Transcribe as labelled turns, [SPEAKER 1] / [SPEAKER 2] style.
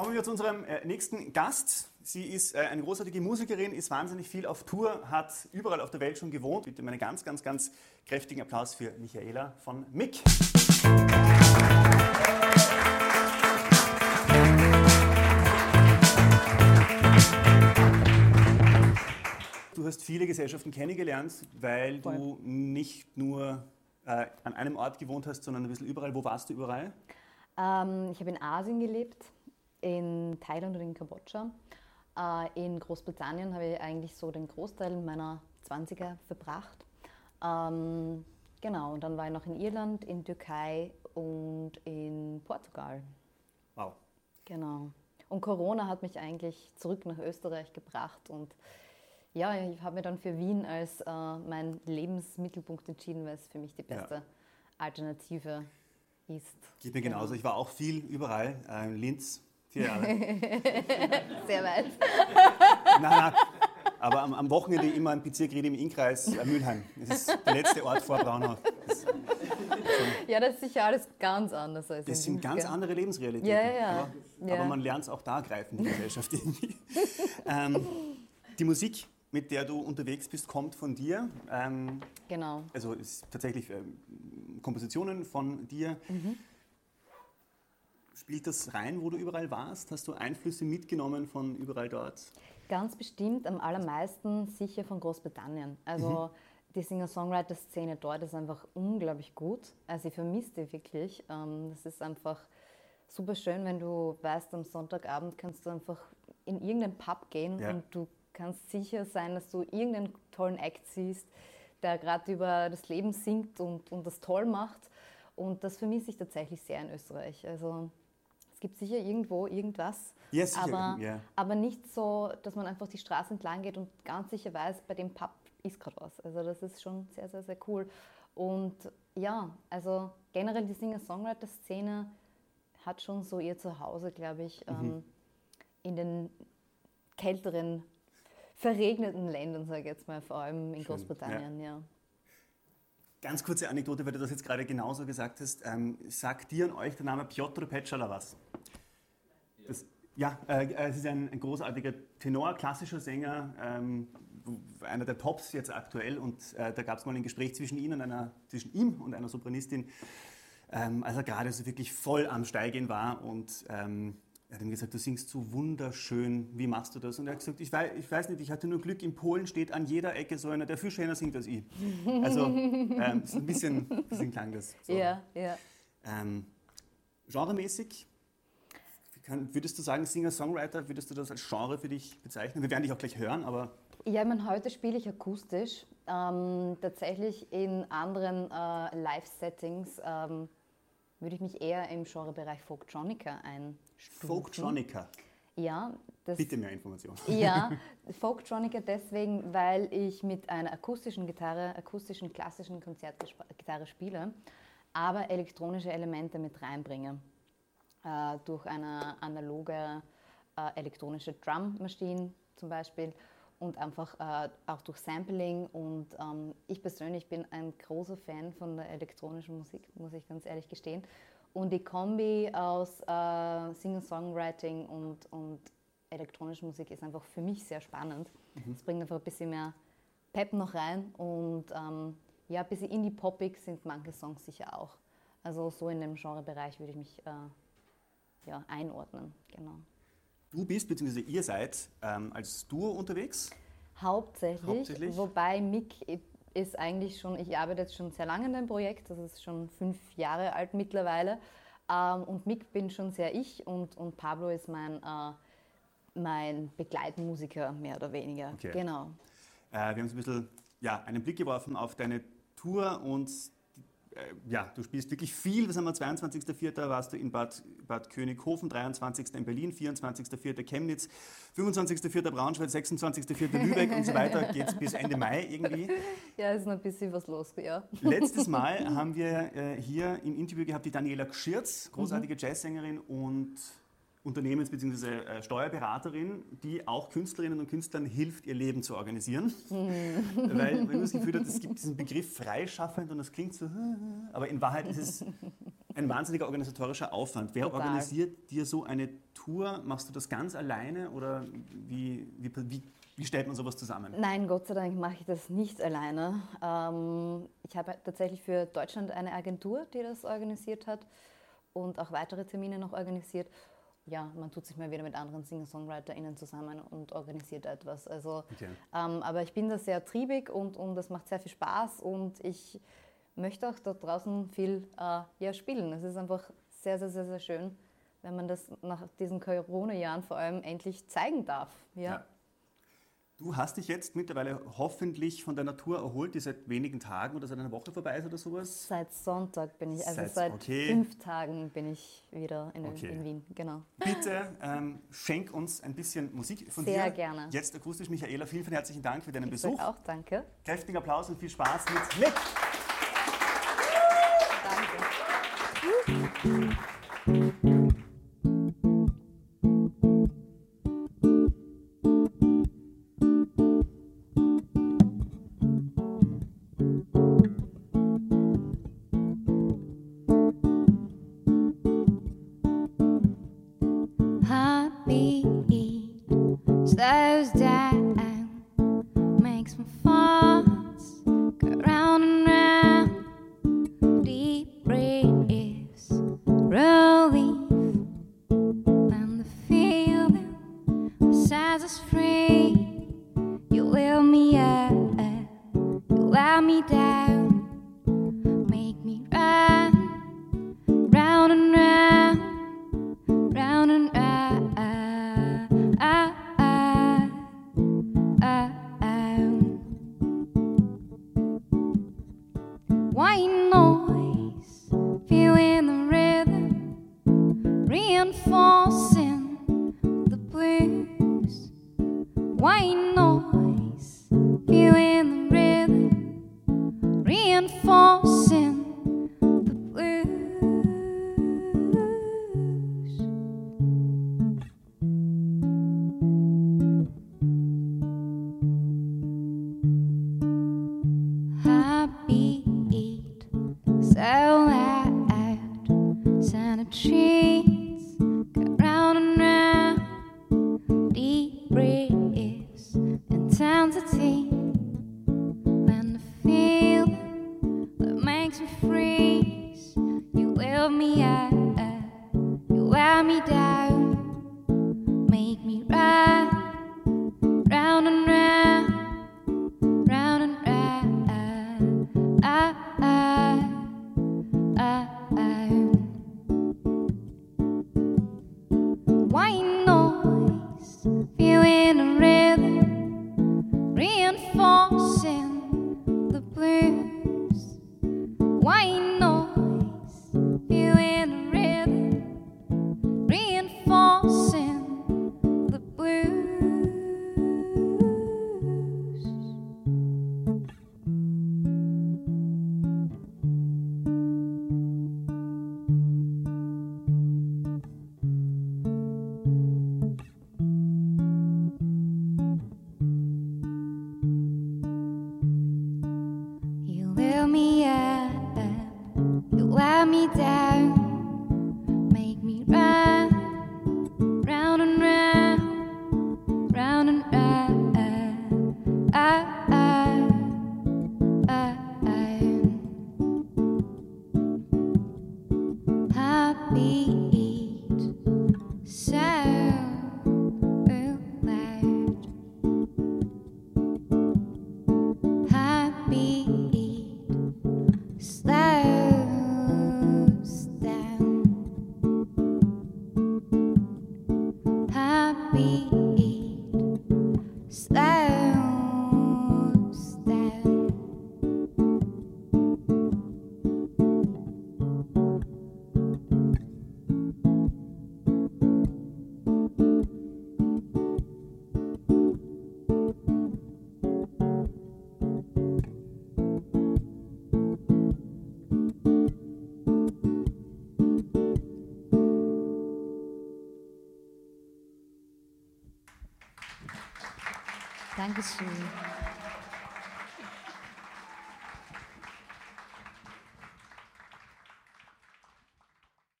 [SPEAKER 1] Kommen wir zu unserem äh, nächsten Gast. Sie ist äh, eine großartige Musikerin, ist wahnsinnig viel auf Tour, hat überall auf der Welt schon gewohnt. Bitte meinen ganz, ganz, ganz kräftigen Applaus für Michaela von Mick. Du hast viele Gesellschaften kennengelernt, weil du nicht nur äh, an einem Ort gewohnt hast, sondern ein bisschen überall. Wo warst du überall?
[SPEAKER 2] Ähm, ich habe in Asien gelebt, in Thailand und in Kambodscha. Äh, in Großbritannien habe ich eigentlich so den Großteil meiner 20er verbracht. Ähm, genau, und dann war ich noch in Irland, in Türkei und in Portugal.
[SPEAKER 1] Wow.
[SPEAKER 2] Genau. Und Corona hat mich eigentlich zurück nach Österreich gebracht und ja, ich habe mir dann für Wien als äh, mein Lebensmittelpunkt entschieden, weil es für mich die
[SPEAKER 1] Ja.
[SPEAKER 2] beste Alternative ist.
[SPEAKER 1] Geht mir genauso. Ich war auch viel überall. Äh, in Linz, vier Jahre.
[SPEAKER 2] Sehr weit.
[SPEAKER 1] nein, nein. Aber am, am Wochenende immer im Bezirk im Innkreis äh, Mülheim. Das ist der letzte Ort vor Braunau. Das,
[SPEAKER 2] Ja, das ist sicher alles ganz anders als
[SPEAKER 1] das
[SPEAKER 2] in
[SPEAKER 1] sind ganz andere Lebensrealitäten.
[SPEAKER 2] Ja, ja.
[SPEAKER 1] Aber,
[SPEAKER 2] Ja.
[SPEAKER 1] aber man lernt es auch da greifen, die Gesellschaft irgendwie. ähm, die Musik, mit der du unterwegs bist, kommt von dir. Ähm,
[SPEAKER 2] Genau.
[SPEAKER 1] also ist tatsächlich ähm, Kompositionen von dir.
[SPEAKER 2] Mhm.
[SPEAKER 1] Spielt das rein, wo du überall warst? Hast du Einflüsse mitgenommen von überall dort?
[SPEAKER 2] Ganz bestimmt am allermeisten sicher von Großbritannien. Also die Singer-Songwriter-Szene dort ist einfach unglaublich gut. Also ich vermisse die wirklich. Ähm, Das ist einfach super schön, wenn du weißt, am Sonntagabend kannst du einfach in irgendeinen Pub gehen
[SPEAKER 1] Ja.
[SPEAKER 2] und du kannst sicher sein, dass du irgendeinen tollen Act siehst, der gerade über das Leben singt und, und das toll macht. Und das vermisse ich tatsächlich sehr in Österreich. Also es gibt sicher irgendwo irgendwas,
[SPEAKER 1] Ja, sicher,
[SPEAKER 2] aber,
[SPEAKER 1] ja.
[SPEAKER 2] aber nicht so, dass man einfach die Straße entlang geht und ganz sicher weiß, bei dem Pub ist gerade was. Also das ist schon sehr, sehr, sehr cool. Und ja, also generell die Singer-Songwriter-Szene hat schon so ihr Zuhause, glaube ich,
[SPEAKER 1] Mhm.
[SPEAKER 2] ähm, in den kälteren, verregneten Ländern, sage ich jetzt mal, vor allem in
[SPEAKER 1] Schön,
[SPEAKER 2] Großbritannien, ja.
[SPEAKER 1] Ganz kurze Anekdote, weil du das jetzt gerade genauso gesagt hast. Ähm, sagt dir und euch der Name Piotr Petschala was? Das, ja, äh, es ist ein, ein großartiger Tenor, klassischer Sänger, ähm, einer der Tops jetzt aktuell. Und äh, da gab es mal ein Gespräch zwischen, ihn und einer, zwischen ihm und einer Sopranistin, ähm, als er gerade so wirklich voll am Steigen war. Und ähm, er hat ihm gesagt, du singst so wunderschön, wie machst du das? Und er hat gesagt, ich weiß, ich weiß nicht, ich hatte nur Glück, in Polen steht an jeder Ecke so einer, der viel schöner singt als ich. Also ähm, so ein bisschen, bisschen klang das. So.
[SPEAKER 2] Ja, ja.
[SPEAKER 1] Ähm, genremäßig, kann, würdest du sagen, Singer-Songwriter, würdest du das als Genre für dich bezeichnen? Wir werden dich auch gleich hören, aber
[SPEAKER 2] Ja, ich meine, heute spiele ich akustisch. Ähm, tatsächlich in anderen äh, Live-Settings ähm, würde ich mich eher im Genrebereich Folktronica einstufen.
[SPEAKER 1] Folktronica,
[SPEAKER 2] Ja, das,
[SPEAKER 1] bitte mehr Informationen.
[SPEAKER 2] ja, Folktronica deswegen, weil ich mit einer akustischen Gitarre, akustischen klassischen Konzertgitarre spiele, aber elektronische Elemente mit reinbringe. Äh, durch eine analoge äh, elektronische Drummaschine zum Beispiel und einfach äh, auch durch Sampling. Und ähm, ich persönlich bin ein großer Fan von der elektronischen Musik, muss ich ganz ehrlich gestehen. Und die Kombi aus äh, Singer-Songwriting und, und elektronische Musik ist einfach für mich sehr spannend. Es bringt einfach ein bisschen mehr Pep noch rein und ähm, ja, ein bisschen indie-poppig sind manche Songs sicher auch. Also so in dem Genrebereich würde ich mich äh, ja, einordnen, genau.
[SPEAKER 1] Du bist, beziehungsweise ihr seid ähm, als Duo unterwegs.
[SPEAKER 2] Hauptsächlich,
[SPEAKER 1] Hauptsächlich?
[SPEAKER 2] wobei Mick ist eigentlich schon, ich arbeite jetzt schon sehr lange in dem Projekt, das ist schon fünf Jahre alt mittlerweile. Ähm, und Mick bin schon sehr ich und, und Pablo ist mein, äh, mein Begleitmusiker, mehr oder weniger.
[SPEAKER 1] Okay.
[SPEAKER 2] Genau.
[SPEAKER 1] Äh, wir haben so ein bisschen ja, einen Blick geworfen auf deine Tour und äh, ja, du spielst wirklich viel. Was haben wir? 22.04. warst du in Bad, Bad Königshofen, 23. in Berlin, 24.04. Chemnitz, 25.04. Braunschweig, 26.04. Lübeck und so weiter. Geht es bis Ende Mai irgendwie.
[SPEAKER 2] Ja, ist noch ein bisschen was los, ja.
[SPEAKER 1] Letztes Mal haben wir äh, hier im Interview gehabt die Daniela Gschirz, großartige Jazzsängerin und Unternehmens- bzw. Äh, Steuerberaterin, die auch Künstlerinnen und Künstlern hilft, ihr Leben zu organisieren. Weil man das Gefühl hat, es gibt diesen Begriff freischaffend und das klingt so, aber in Wahrheit ist es ein wahnsinniger organisatorischer Aufwand. Wer
[SPEAKER 3] Total.
[SPEAKER 1] organisiert dir so eine Tour? Machst du das ganz alleine oder wie, wie, wie, wie stellt man sowas zusammen?
[SPEAKER 3] Nein, Gott sei Dank mache ich das nicht alleine. Ähm, ich habe tatsächlich für Deutschland eine Agentur, die das organisiert hat und auch weitere Termine noch organisiert. Ja, man tut sich mal wieder mit anderen Singer-SongwriterInnen zusammen und organisiert etwas. Also,
[SPEAKER 1] Okay.
[SPEAKER 3] ähm, aber ich bin da sehr triebig und, und das macht sehr viel Spaß und ich möchte auch da draußen viel äh, ja, spielen. Es ist einfach sehr, sehr, sehr, sehr schön, wenn man das nach diesen Corona-Jahren vor allem endlich zeigen darf. Ja.
[SPEAKER 1] Ja. Du hast dich jetzt mittlerweile hoffentlich von deiner Tour erholt, die seit wenigen Tagen oder seit einer Woche vorbei ist oder sowas.
[SPEAKER 3] Seit Sonntag bin ich, also
[SPEAKER 1] Seit-
[SPEAKER 3] seit
[SPEAKER 1] okay.
[SPEAKER 3] fünf Tagen bin ich wieder in,
[SPEAKER 1] Okay.
[SPEAKER 3] in Wien, genau.
[SPEAKER 1] Bitte ähm, schenk uns ein bisschen Musik von
[SPEAKER 3] Sehr
[SPEAKER 1] dir.
[SPEAKER 3] gerne.
[SPEAKER 1] Jetzt akustisch, Michaela. Vielen, vielen herzlichen Dank für deinen
[SPEAKER 3] Ich
[SPEAKER 1] Besuch.
[SPEAKER 3] auch danke.
[SPEAKER 1] Kräftigen Applaus und viel Spaß mit Lick.
[SPEAKER 3] Danke.
[SPEAKER 2] Heartbeat slows down, makes my thoughts go round and round. Deep breaths, relief, and the feeling sets us free. You lift me up, you let me down, wine. Me down, make me ride défoncé
[SPEAKER 3] Dankeschön.